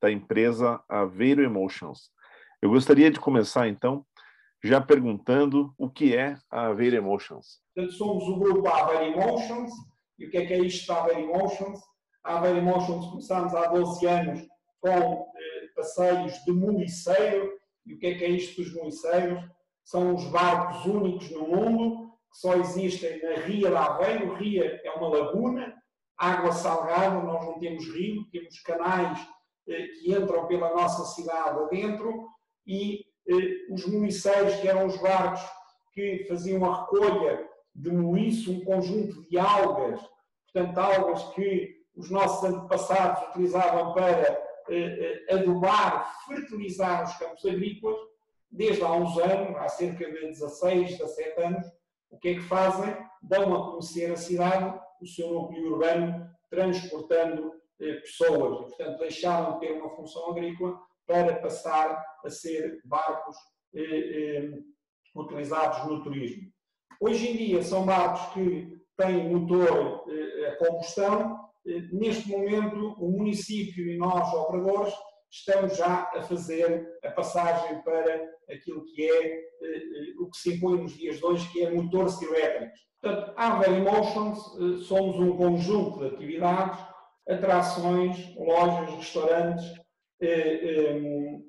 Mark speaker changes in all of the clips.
Speaker 1: da empresa Aveiro Emotions. Eu gostaria de começar, então, já perguntando o que é a Aveiro Emotions.
Speaker 2: Somos o grupo Aveiro Emotions. E o que é que é isto da Aveiro Emotions? A Aveiro Emotions começámos há 12 anos com eh, passeios de muliceiro. E o que é que é isto dos muliceiros? São os barcos únicos no mundo que só existem na Ria de Aveiro. Ria é uma laguna, água salgada, nós não temos rio, temos canais que entram pela nossa cidade adentro e eh, os municípios, que eram os barcos que faziam a recolha de muiço, um conjunto de algas, portanto, algas que os nossos antepassados utilizavam para eh, adubar, fertilizar os campos agrícolas, desde há uns anos, há cerca de 16, 17 anos, o que é que fazem? Dão a conhecer a cidade, o seu núcleo urbano, transportando eh, pessoas, e, portanto, deixaram de ter uma função agrícola para passar a ser barcos eh, eh, utilizados no turismo. Hoje em dia são barcos que têm motor a combustão. Neste momento, o município e nós, operadores, estamos já a fazer a passagem para aquilo que é o que se impõe nos dias de hoje, que é motores elétricos. Portanto, a Avery Emotions somos um conjunto de atividades atrações, lojas, restaurantes, eh,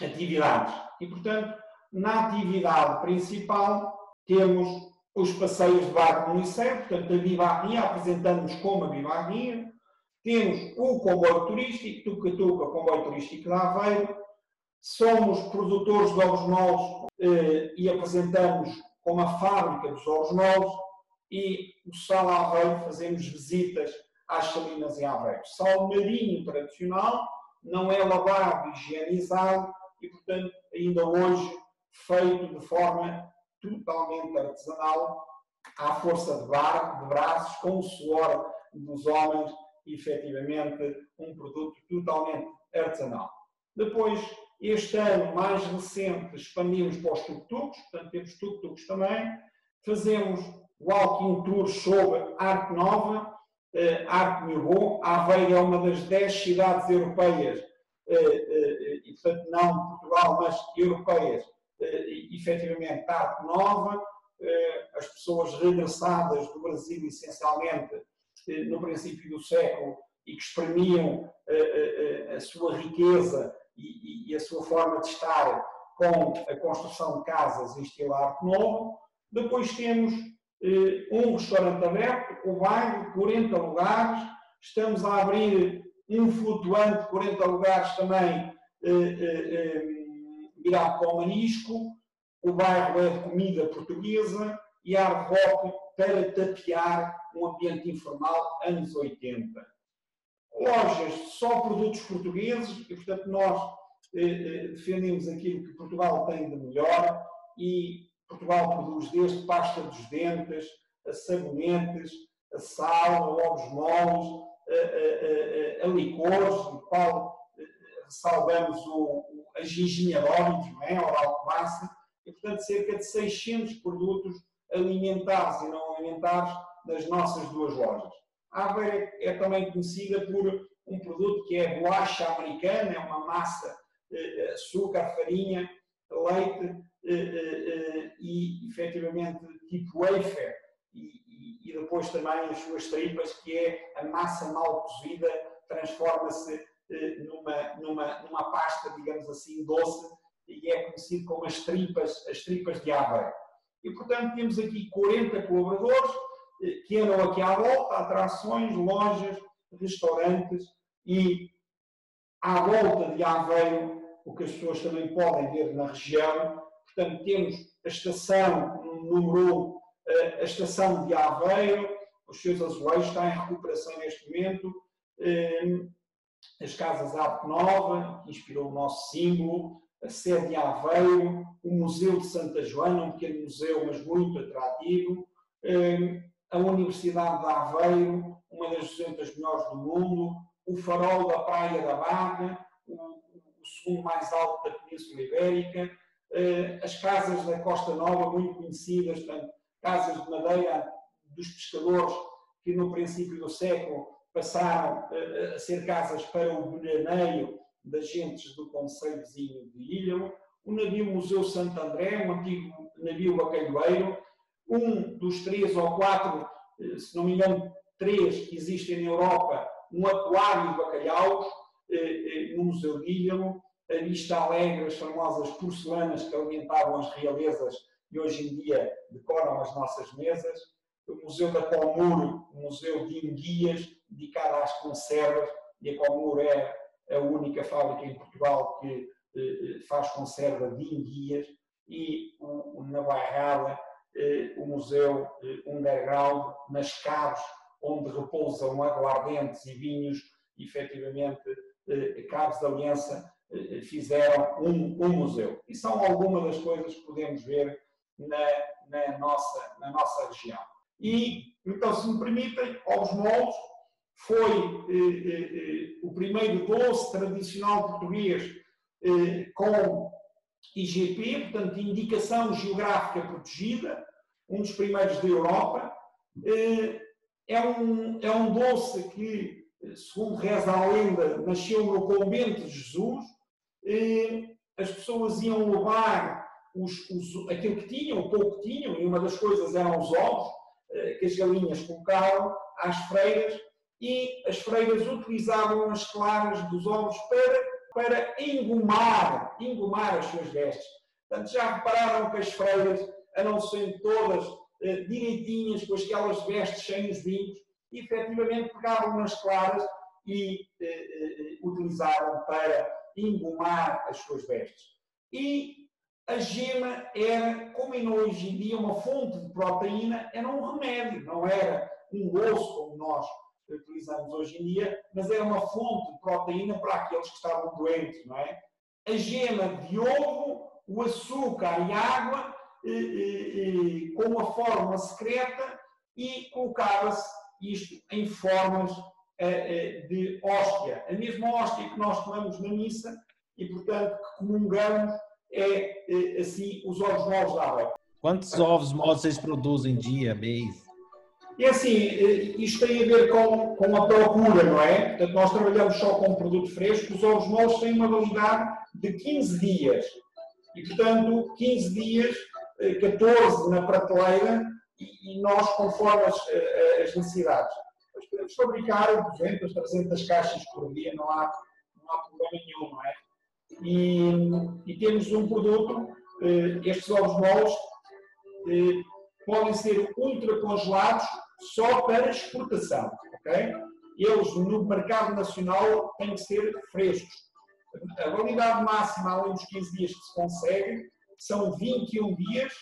Speaker 2: eh, atividades. E, portanto, na atividade principal temos os passeios de barco no Liceu, portanto, a Vivarria, apresentamos como a Vivarria. Temos o comboio turístico, Tuca-Tuca, comboio turístico de Aveiro. Somos produtores de ovos novos eh, e apresentamos como a fábrica dos ovos novos. E o Sal Aveiro, fazemos visitas às salinas em Aveiro. Sal marinho tradicional, não é lavado, higienizado e, portanto, ainda hoje feito de forma totalmente artesanal, à força de, bar, de braços, com o suor dos homens, efetivamente um produto totalmente artesanal. Depois, este ano mais recente, expandimos para os tuk-tuks, portanto temos tuk-tuks também, fazemos walking tour sobre Arte Nova, Arte Nouveau. Aveiro é uma das dez cidades europeias, uh, uh, e portanto não Portugal, mas europeias, efetivamente Arte Nova. as pessoas regressadas do Brasil, essencialmente, no princípio do século, e que exprimiam a sua riqueza e, a sua forma de estar com a construção de casas em estilo Arte Novo. Depois temos eh, um restaurante aberto, o bairro, 40 lugares. Estamos a abrir um flutuante, 40 lugares também, eh, eh, virado para o marisco. O bairro é de comida portuguesa e hard rock para tapear um ambiente informal anos 80. Lojas, só produtos portugueses e, portanto, nós defendemos aquilo que Portugal tem de melhor e Portugal produz desde pasta dos dentes, a sabonetes, a sal, a ovos moles, a, a, a, a licores, no qual ressalvamos o, a ginginha de não é? oral massa, e portanto cerca de 600 produtos alimentares e não alimentares nas nossas duas lojas. A Aveira é também conhecida por um produto que é bolacha americana, é uma massa, açúcar, farinha, leite, eh, eh, eh, e efetivamente tipo wafer e, e, e, depois também as suas tripas, que é a massa mal cozida, transforma-se numa, numa, numa pasta, digamos assim, doce e é conhecido como as tripas, as tripas de Aveiro. E, portanto, temos aqui 40 colaboradores que andam aqui à volta, atrações, lojas, restaurantes e à volta de Aveiro, o que as pessoas também podem ver na região, Portanto, temos a estação número 1, a estação de Aveiro, os seus azulejos estão em recuperação neste momento. Hum, as casas Arte Nova, que inspirou o nosso símbolo, a sede de Aveiro, o Museu de Santa Joana, um pequeno museu, mas muito atrativo, eh, a Universidade de Aveiro, uma das 200 melhores do mundo, o farol da Praia da Barra, o, o segundo mais alto da Península Ibérica, eh, as casas da Costa Nova, muito conhecidas, portanto, casas de madeira dos pescadores, que no princípio do século passaram a ser casas para o veraneio das gentes do Conselho vizinho de Ilham, o navio Museu Santo André, um antigo navio bacalhoeiro, um dos três ou quatro, eh, se não me engano, três que existem na Europa, um aquário de bacalhaus, eh, eh, no Museu de Ilham, Vista Alegre, as famosas porcelanas que alimentavam as realezas e hoje em dia decoram as nossas mesas, o Museu da Comur, o Museu de Enguias, dedicado às conservas, e a Comur é a única fábrica em Portugal que eh, faz conserva de enguias, e o, na Bairrada, eh, o Museu eh, Underground, nas caves onde repousam aguardentes e vinhos, efetivamente, eh, Caves da Aliança eh, fizeram um, um, museu. E são algumas das coisas que podemos ver na, na, nossa, na nossa região. E, então, se me permitem, aos moldes, foi eh, eh, eh, o primeiro doce tradicional português eh, com IGP, portanto, Indicação Geográfica Protegida, um dos primeiros da Europa. Eh, é um, é um doce que, segundo reza a lenda, nasceu no convento de Jesus. Eh, as pessoas iam levar os, os, aquilo que tinham, o pouco que tinham, e uma das coisas eram os ovos, que as galinhas colocavam às freiras e as freiras utilizavam as claras dos ovos para, para engomar, engomar as suas vestes. Portanto, já repararam que as freiras, a não serem todas eh, direitinhas, com aquelas vestes de vinhos, e efetivamente pegavam nas claras e eh, eh, utilizavam para engomar as suas vestes. E a gema era, como é hoje em dia, uma fonte de proteína, era um remédio, não era um osso como nós utilizamos hoje em dia, mas era uma fonte de proteína para aqueles que estavam doentes, não é? A gema de ovo, o açúcar e água eh, eh, com uma fórmula secreta e colocava-se isto em formas eh, de hóstia. A mesma hóstia que nós tomamos na missa e, portanto, que comungamos é, assim, os ovos moles da água.
Speaker 3: Quantos ovos moles vocês produzem dia, mês?
Speaker 2: E assim, eh, isto tem a ver com, com a procura, não é? Portanto, nós trabalhamos só com produto fresco, os ovos moles têm uma validade de 15 dias. E, portanto, 15 dias, 14 eh, na prateleira, e, e nós, conforme as, eh, as necessidades. Fabricar 200, 300 caixas por dia, não há, não há problema nenhum, não é? E, e temos um produto, estes ovos moles, podem ser ultra congelados só para exportação, ok? Eles no mercado nacional têm que ser frescos. A validade máxima, além dos 15 dias que se consegue, são 21 dias,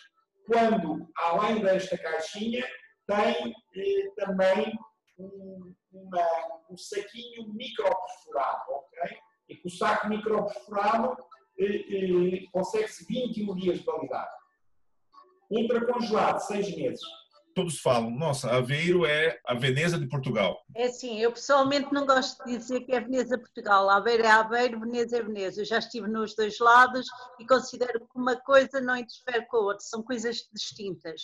Speaker 2: quando, além desta caixinha, tem eh, também um, uma, um saquinho microperforado, ok? E com o saco microperforado eh, eh, consegue-se 21 dias de validade. Ultracongelado, 6 meses
Speaker 1: todos falam, nossa, Aveiro é a Veneza de Portugal.
Speaker 4: É sim, eu pessoalmente não gosto de dizer que é Veneza Portugal. Aveiro é Aveiro, Veneza é Veneza. Eu já estive nos dois lados e considero que uma coisa não interfere com a outra, são coisas distintas.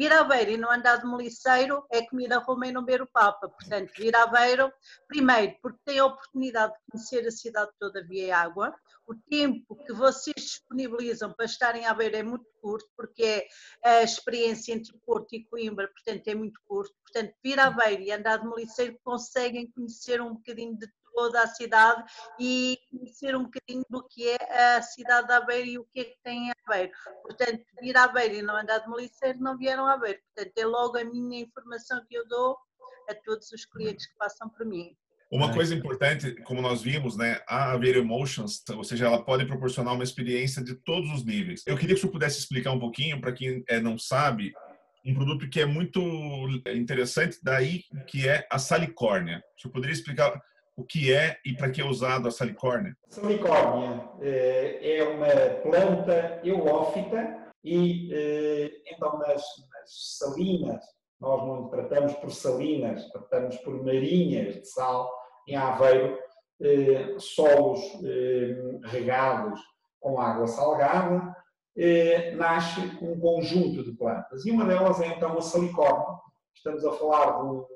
Speaker 4: Vir a Aveiro e não andar de meliceiro é comer a Roma e não ver o Papa. Portanto, vir a Aveiro, primeiro, porque tem a oportunidade de conhecer a cidade toda via água. O tempo que vocês disponibilizam para estarem a Aveiro é muito curto, porque é a experiência entre Porto e Coimbra, portanto, é muito curto. Portanto, vir a Aveiro e andar de meliceiro conseguem conhecer um bocadinho de toda a cidade e conhecer um bocadinho do que é a cidade de Aveiro e o que é que tem em Aveiro. Portanto, vir a Aveiro e não andar de meliceiro não vieram a Aveiro. Portanto, é logo a minha informação que eu dou a todos os clientes que passam por mim.
Speaker 1: Uma coisa importante, como nós vimos, né, a Aveiro Emotions, ou seja, ela pode proporcionar uma experiência de todos os níveis. Eu queria que você pudesse explicar um pouquinho, para quem é, não sabe, um produto que é muito interessante daí, que é a salicórnia. Você poderia explicar
Speaker 5: o que é e para que é usado a salicórnia?
Speaker 2: Salicórnia eh, é uma planta eulófita e eh, então nas, nas salinas, nós não tratamos por salinas, tratamos por marinhas de sal em Aveiro, eh, solos regados com água salgada, nasce um conjunto de plantas e uma delas é então a salicórnia. Estamos a falar de um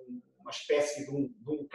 Speaker 2: uma espécie de um, de um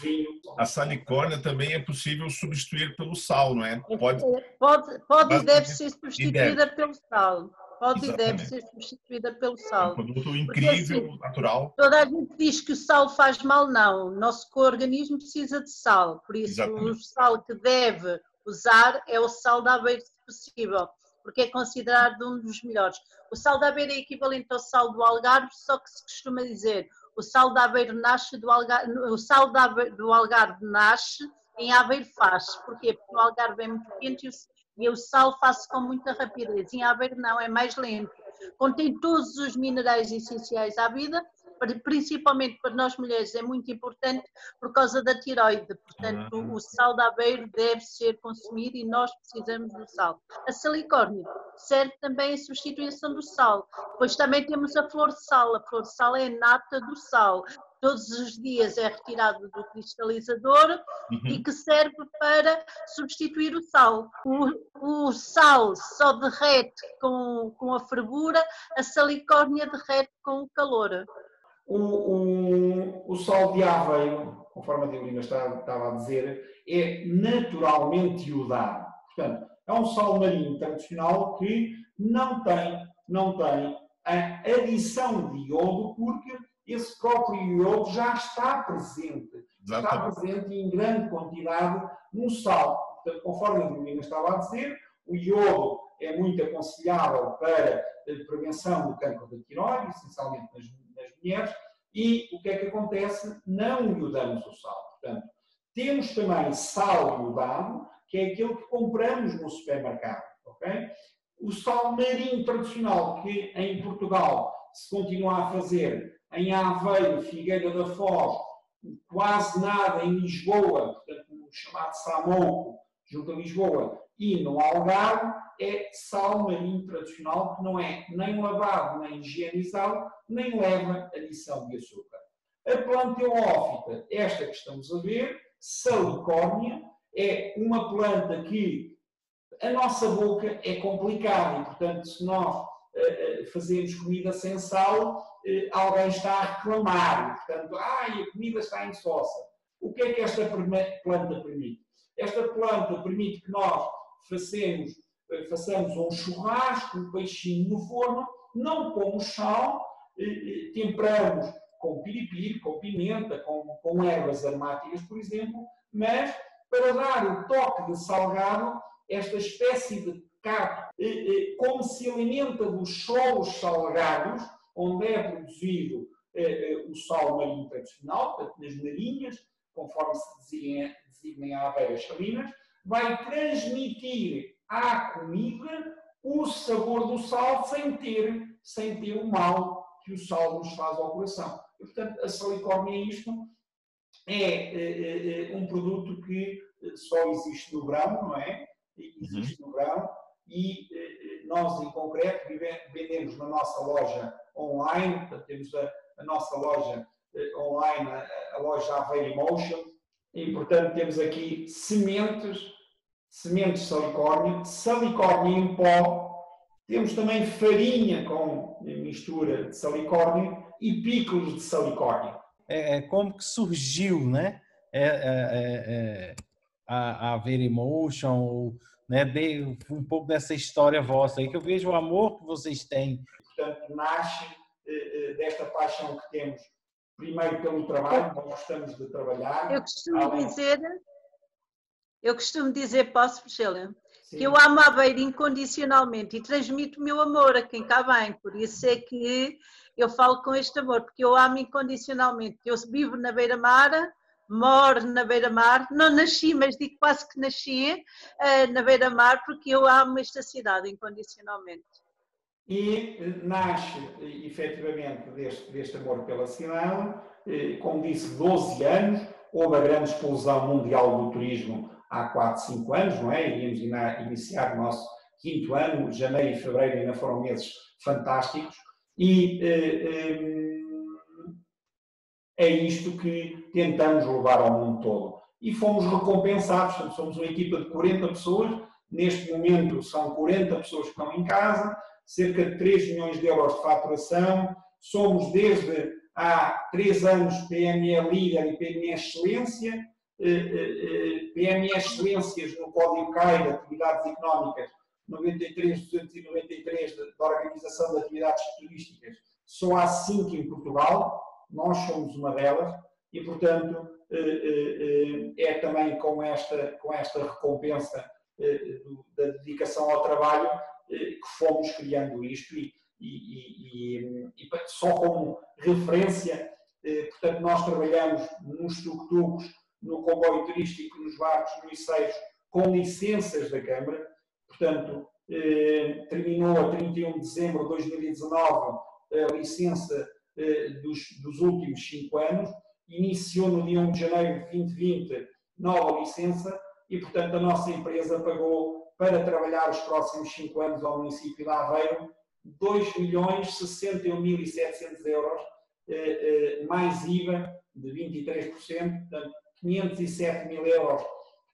Speaker 2: vinho.
Speaker 5: A salicórnia também é possível substituir pelo sal, não é?
Speaker 4: Pode, pode, pode e deve ser substituída deve. pelo sal. Pode Exatamente. e deve ser substituída pelo sal. É
Speaker 5: um produto incrível, Porque, assim, natural.
Speaker 4: Toda a gente diz que o sal faz mal, não. O nosso organismo precisa de sal. Por isso, Exatamente. o sal que deve usar é o sal da beira, se possível porque é considerado um dos melhores. O sal da beira é equivalente ao sal do Algarve, só que se costuma dizer o sal de Aveiro nasce do Algarve, o sal do Algarve nasce em Aveiro faz. Porquê? Porque o Algarve é muito quente e o sal faz com muita rapidez. Em Aveiro não, é mais lento. Contém todos os minerais essenciais à vida principalmente para nós mulheres, é muito importante por causa da tiroide. Portanto, uhum. o sal de aveiro deve ser consumido e nós precisamos do sal. A salicórnia serve também a substituição do sal. Depois também temos a flor de sal. A flor de sal é a nata do sal. Todos os dias é retirado do cristalizador uhum. e que serve para substituir o sal. O, o sal só derrete com, com a fervura, a salicórnia derrete com o calor.
Speaker 2: O, o, o sal de Aveiro, conforme a Deolina estava a dizer, é naturalmente iodado. Portanto, é um sal marinho tradicional que não tem, não tem a adição de iodo, porque esse próprio iodo já está presente. Exatamente. Está presente em grande quantidade no sal. Portanto, conforme a Deolina estava a dizer, o iodo é muito aconselhável para a prevenção do cancro da tiroide, essencialmente nas nas mulheres, e o que é que acontece? Não iodamos o sal. Portanto, temos também sal iodado, que é aquele que compramos no supermercado. Okay? O sal marinho tradicional, que em Portugal se continua a fazer em Aveiro, Figueira da Foz, quase nada em Lisboa, portanto, o chamado Samouco, junto a Lisboa, e no Algarve, é sal marinho tradicional que não é nem lavado, nem higienizado, nem leva adição de açúcar. A planta eulófita, esta que estamos a ver, salicórnia, é uma planta que a nossa boca é complicada e, portanto, se nós uh, fazemos comida sem sal, uh, alguém está a reclamar. Portanto, ai, a comida está insossa. O que é que esta planta permite? Esta planta permite que nós façamos eh, façamos um churrasco, um peixinho no forno, não pomos sal, eh, eh, temperamos com piripiri, com pimenta, com, com ervas aromáticas, por exemplo, mas para dar o toque de salgado, esta espécie de caco, como se alimenta dos solos salgados, onde é produzido o sal marinho tradicional, portanto, nas marinhas, conforme se designa, designa em abelhas salinas, vai transmitir à comida o sabor do sal sem ter, sem ter o mal que o sal nos faz ao coração. E, portanto, a salicórnia é isto, é, é, é, um produto que só existe no grão, não é? Existe uhum. no grão e nós, em concreto, vendemos na nossa loja online, portanto, temos a, a nossa loja online, a, a loja Aveiro Emotion, e, portanto, temos aqui sementes sementes de salicórnio, salicórnio em pó, temos também farinha com mistura de salicórnio e picos de salicórnio.
Speaker 3: É, é como que surgiu, né? É, é, é, é a, a Verymotion, ou, né? De, um pouco dessa história vossa aí, que eu vejo o amor que vocês têm.
Speaker 2: Portanto, nasce eh, eh, desta paixão que temos, primeiro pelo trabalho, nós gostamos de trabalhar.
Speaker 4: Eu costumo além... dizer eu costumo dizer, posso, Priscila? Que eu amo a beira incondicionalmente e transmito o meu amor a quem cá vem. Por isso é que eu falo com este amor, porque eu amo incondicionalmente. Eu vivo na beira-mar, moro na beira-mar, não nasci, mas digo quase que nasci uh, na beira-mar, porque eu amo esta cidade incondicionalmente.
Speaker 2: E nasce, efetivamente, deste, deste amor pela cidade, eh, como disse, 12 anos, houve a grande explosão mundial do turismo há 4, 5 anos, não é? Iríamos iniciar o nosso quinto ano, janeiro e fevereiro ainda foram meses fantásticos, e eh, é isto que tentamos levar ao mundo todo. E fomos recompensados, somos uma equipa de 40 pessoas, neste momento são 40 pessoas que estão em casa, cerca de 3 milhões de euros de faturação, somos desde há 3 anos PME Líder e PME Excelência, eh, eh, eh, PME Excelências no Código CAI de Atividades Económicas 93-293 da Organização de Atividades Turísticas, só há 5 em Portugal, nós somos uma delas, e portanto é também com esta, com esta recompensa da dedicação ao trabalho que fomos criando isto e, e, e, e só como referência, portanto nós trabalhamos nos tuk-tuks, no comboio turístico, nos barcos, nos liceiros, com licenças da Câmara, portanto eh, terminou a 31 de dezembro de 2019 a licença eh, dos, dos últimos cinco anos, iniciou no dia 1 de janeiro de 2020 nova licença e, portanto, a nossa empresa pagou para trabalhar os próximos cinco anos ao município de Aveiro 2.061.700 euros, eh, eh, mais IVA de 23%, portanto, 507 mil euros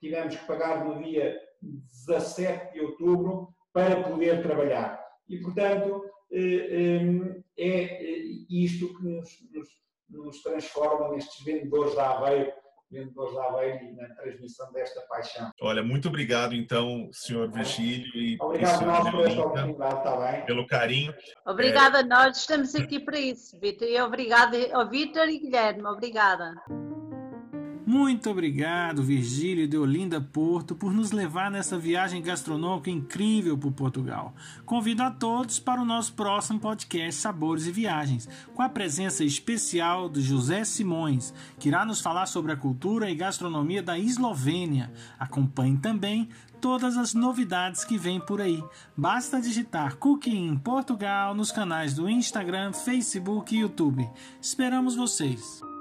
Speaker 2: que tivemos que pagar no dia 17 de outubro para poder trabalhar. E, portanto, eh, é isto que nos, nos, nos transforma nestes vendedores da Aveiro vendedores da Aveiro e na transmissão desta paixão.
Speaker 5: Olha, muito obrigado então, senhor Virgílio e
Speaker 2: Obrigado nós por esta oportunidade, está bem?
Speaker 5: Pelo carinho.
Speaker 4: Obrigada a nós, estamos aqui para isso, Vitor. E obrigada ao Vitor e Guilherme, obrigada.
Speaker 3: Muito obrigado, Virgílio de Olinda Porto, por nos levar nessa viagem gastronômica incrível por Portugal. Convido a todos para o nosso próximo podcast Sabores e Viagens, com a presença especial de José Simões, que irá nos falar sobre a cultura e gastronomia da Eslovênia. Acompanhe também todas as novidades que vêm por aí. Basta digitar Cooking Portugal nos canais do Instagram, Facebook e YouTube. Esperamos vocês!